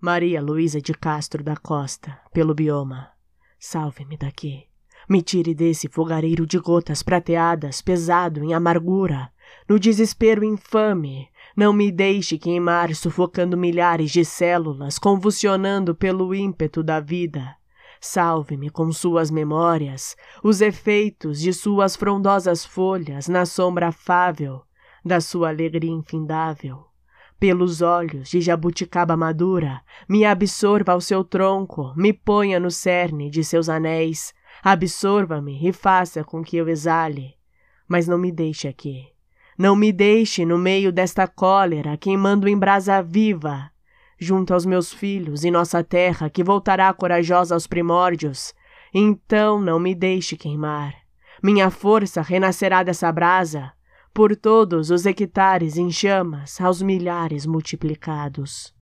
Maria Luísa de Castro da Costa, pelo bioma. Salve-me daqui. Me tire desse fogareiro de gotas prateadas, pesado em amargura, no desespero infame. Não me deixe queimar, sufocando milhares de células, convulsionando pelo ímpeto da vida. Salve-me com suas memórias, os efeitos de suas frondosas folhas na sombra afável da sua alegria infindável. Pelos olhos de jabuticaba madura, me absorva ao seu tronco, me ponha no cerne de seus anéis, absorva-me e faça com que eu exale. Mas não me deixe aqui. Não me deixe no meio desta cólera, queimando em brasa viva, junto aos meus filhos e nossa terra que voltará corajosa aos primórdios. Então não me deixe queimar. Minha força renascerá dessa brasa, por todos os hectares em chamas, aos milhares multiplicados.